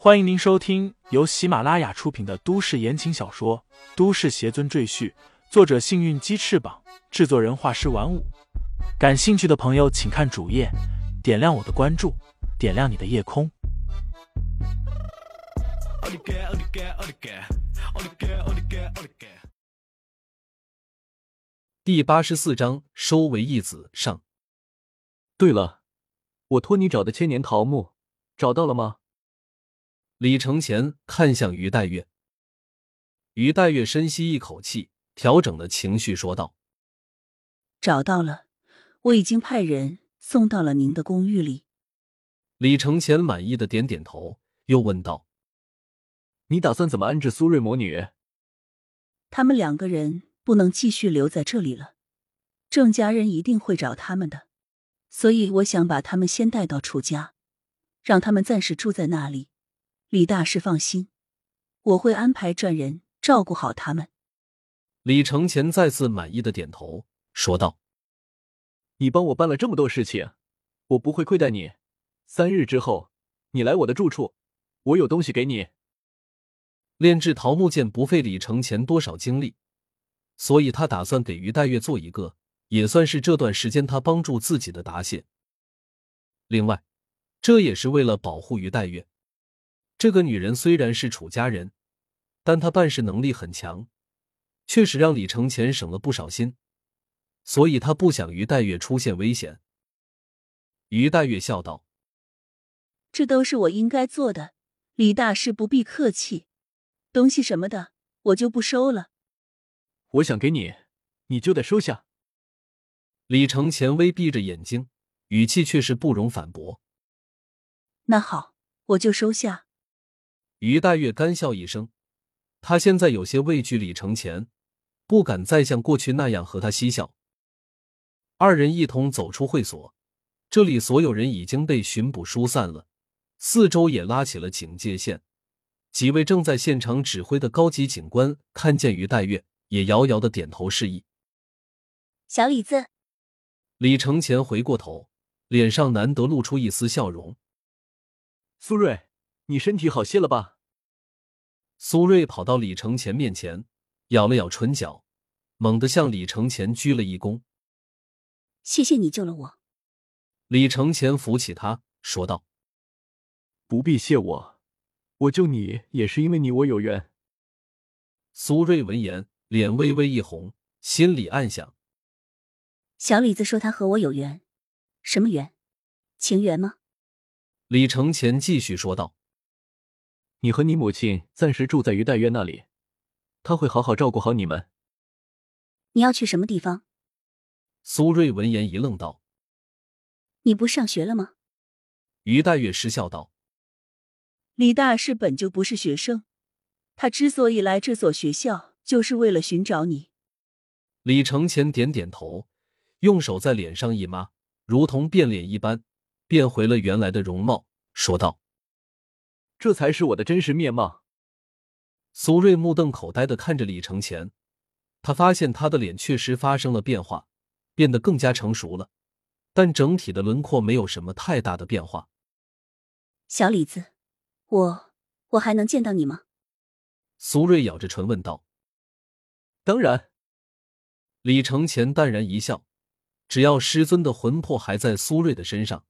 欢迎您收听由喜马拉雅出品的都市言情小说《都市邪尊赘婿》，作者：幸运鸡翅膀，制作人：画师玩五。感兴趣的朋友，请看主页，点亮我的关注，点亮你的夜空。第八十四章收为义子上。对了，我托你找的千年桃木，找到了吗？李承前看向于黛月，于黛月深吸一口气，调整了情绪，说道：“找到了，我已经派人送到了您的公寓里。”李承前满意的点点头，又问道：“你打算怎么安置苏瑞魔女？他们两个人不能继续留在这里了，郑家人一定会找他们的，所以我想把他们先带到楚家，让他们暂时住在那里。”李大师放心，我会安排专人照顾好他们。李承前再次满意的点头，说道：“你帮我办了这么多事情，我不会亏待你。三日之后，你来我的住处，我有东西给你。”炼制桃木剑不费李承前多少精力，所以他打算给于黛月做一个，也算是这段时间他帮助自己的答谢。另外，这也是为了保护于黛月。这个女人虽然是楚家人，但她办事能力很强，确实让李承前省了不少心，所以他不想于黛月出现危险。于黛月笑道：“这都是我应该做的，李大师不必客气。东西什么的，我就不收了。我想给你，你就得收下。”李承前微闭着眼睛，语气却是不容反驳。那好，我就收下。于黛月干笑一声，她现在有些畏惧李承前，不敢再像过去那样和他嬉笑。二人一同走出会所，这里所有人已经被巡捕疏散了，四周也拉起了警戒线。几位正在现场指挥的高级警官看见于黛月，也遥遥的点头示意。小李子，李承前回过头，脸上难得露出一丝笑容。苏瑞。你身体好些了吧？苏瑞跑到李承前面前，咬了咬唇角，猛地向李承前鞠了一躬：“谢谢你救了我。”李承前扶起他，说道：“不必谢我，我救你也是因为你我有缘。”苏瑞闻言，脸微微一红，心里暗想：“小李子说他和我有缘，什么缘？情缘吗？”李承前继续说道。你和你母亲暂时住在于黛月那里，她会好好照顾好你们。你要去什么地方？苏瑞闻言一愣，道：“你不上学了吗？”于黛月失笑道：“李大师本就不是学生，他之所以来这所学校，就是为了寻找你。”李承前点点头，用手在脸上一抹，如同变脸一般，变回了原来的容貌，说道。这才是我的真实面貌。苏瑞目瞪口呆的看着李承前，他发现他的脸确实发生了变化，变得更加成熟了，但整体的轮廓没有什么太大的变化。小李子，我我还能见到你吗？苏瑞咬着唇问道。当然。李承前淡然一笑，只要师尊的魂魄还在苏瑞的身上，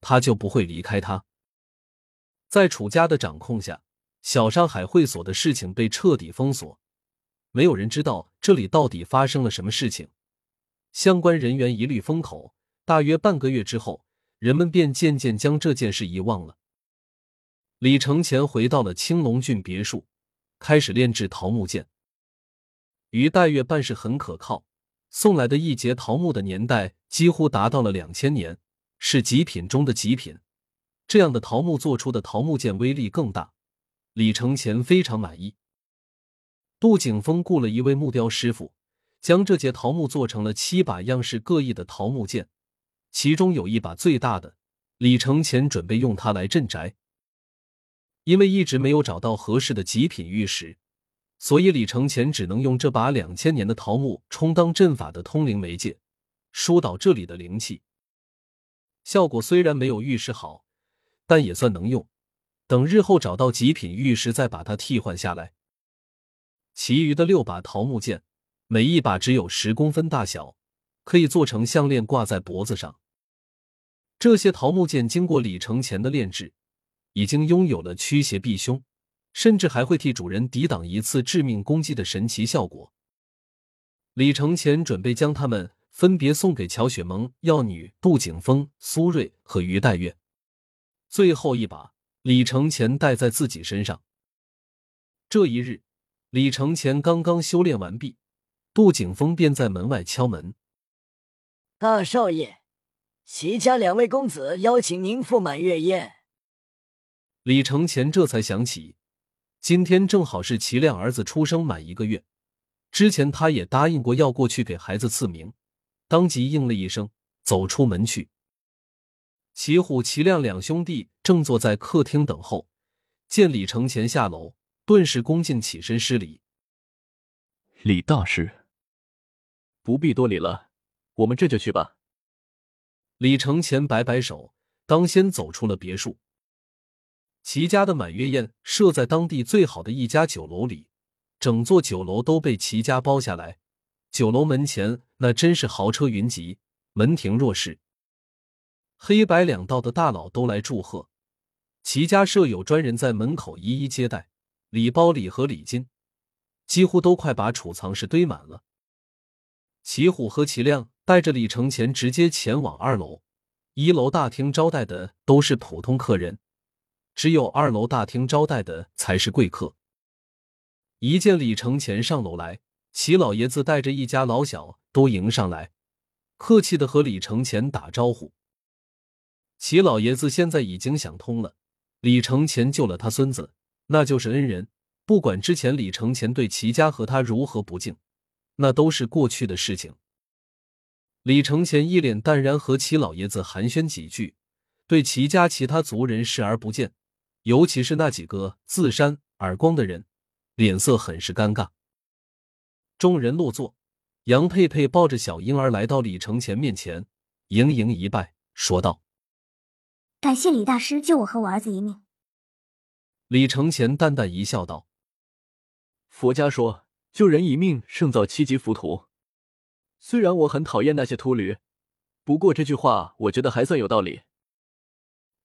他就不会离开他。在楚家的掌控下，小上海会所的事情被彻底封锁，没有人知道这里到底发生了什么事情。相关人员一律封口。大约半个月之后，人们便渐渐将这件事遗忘了。李承前回到了青龙郡别墅，开始炼制桃木剑。于黛月办事很可靠，送来的一节桃木的年代几乎达到了两千年，是极品中的极品。这样的桃木做出的桃木剑威力更大，李承前非常满意。杜景峰雇了一位木雕师傅，将这节桃木做成了七把样式各异的桃木剑，其中有一把最大的，李承前准备用它来镇宅。因为一直没有找到合适的极品玉石，所以李承前只能用这把两千年的桃木充当阵法的通灵媒介，疏导这里的灵气。效果虽然没有玉石好。但也算能用，等日后找到极品玉石，再把它替换下来。其余的六把桃木剑，每一把只有十公分大小，可以做成项链挂在脖子上。这些桃木剑经过李承前的炼制，已经拥有了驱邪避凶，甚至还会替主人抵挡一次致命攻击的神奇效果。李承前准备将它们分别送给乔雪萌、药女杜景峰、苏瑞和于黛月，最后一把李承前带在自己身上。这一日，李承前刚刚修炼完毕，杜景峰便在门外敲门：“大少爷。”齐家两位公子邀请您赴满月宴。李承前这才想起，今天正好是齐亮儿子出生满一个月，之前他也答应过要过去给孩子赐名，当即应了一声，走出门去。齐虎、齐亮两兄弟正坐在客厅等候，见李承前下楼，顿时恭敬起身施礼：“李大师，不必多礼了，我们这就去吧。”李承前摆摆手，当先走出了别墅。齐家的满月宴设在当地最好的一家酒楼里，整座酒楼都被齐家包下来。酒楼门前那真是豪车云集，门庭若市。黑白两道的大佬都来祝贺，齐家设有专人在门口一一接待，礼包、礼盒、礼金，几乎都快把储藏室堆满了。齐虎和齐亮。带着李承前直接前往二楼，一楼大厅招待的都是普通客人，只有二楼大厅招待的才是贵客。一见李承前上楼来，齐老爷子带着一家老小都迎上来，客气的和李承前打招呼。齐老爷子现在已经想通了，李承前救了他孙子，那就是恩人，不管之前李承前对齐家和他如何不敬，那都是过去的事情。李承前一脸淡然，和齐老爷子寒暄几句，对齐家其他族人视而不见，尤其是那几个自扇耳光的人，脸色很是尴尬。众人落座，杨佩佩抱着小婴儿来到李承前面前，盈盈一拜，说道：“感谢李大师救我和我儿子一命。”李承前淡淡一笑，道：“佛家说，救人一命胜造七级浮屠。”虽然我很讨厌那些秃驴，不过这句话我觉得还算有道理。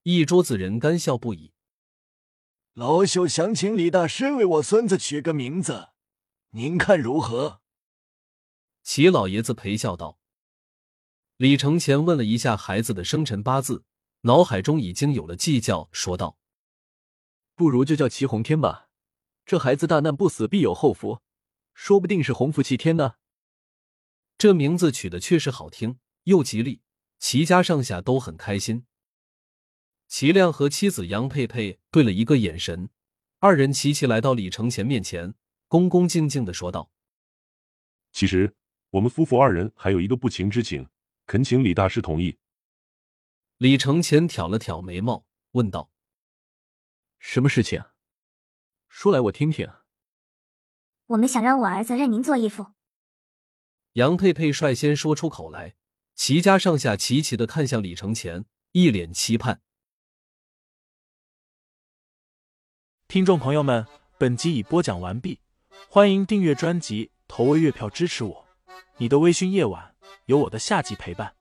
一桌子人干笑不已。老朽想请李大师为我孙子取个名字，您看如何？齐老爷子陪笑道。李承前问了一下孩子的生辰八字，脑海中已经有了计较，说道：“不如就叫齐红天吧，这孩子大难不死必有后福，说不定是洪福齐天呢。”这名字取的确实好听，又吉利，齐家上下都很开心。齐亮和妻子杨佩佩对了一个眼神，二人齐齐来到李承前面前，恭恭敬敬的说道：“其实我们夫妇二人还有一个不情之请，恳请李大师同意。”李承前挑了挑眉毛，问道：“什么事情？说来我听听。”我们想让我儿子认您做义父。杨佩佩率先说出口来，齐家上下齐齐的看向李承前，一脸期盼。听众朋友们，本集已播讲完毕，欢迎订阅专辑，投喂月票支持我。你的微醺夜晚，有我的下集陪伴。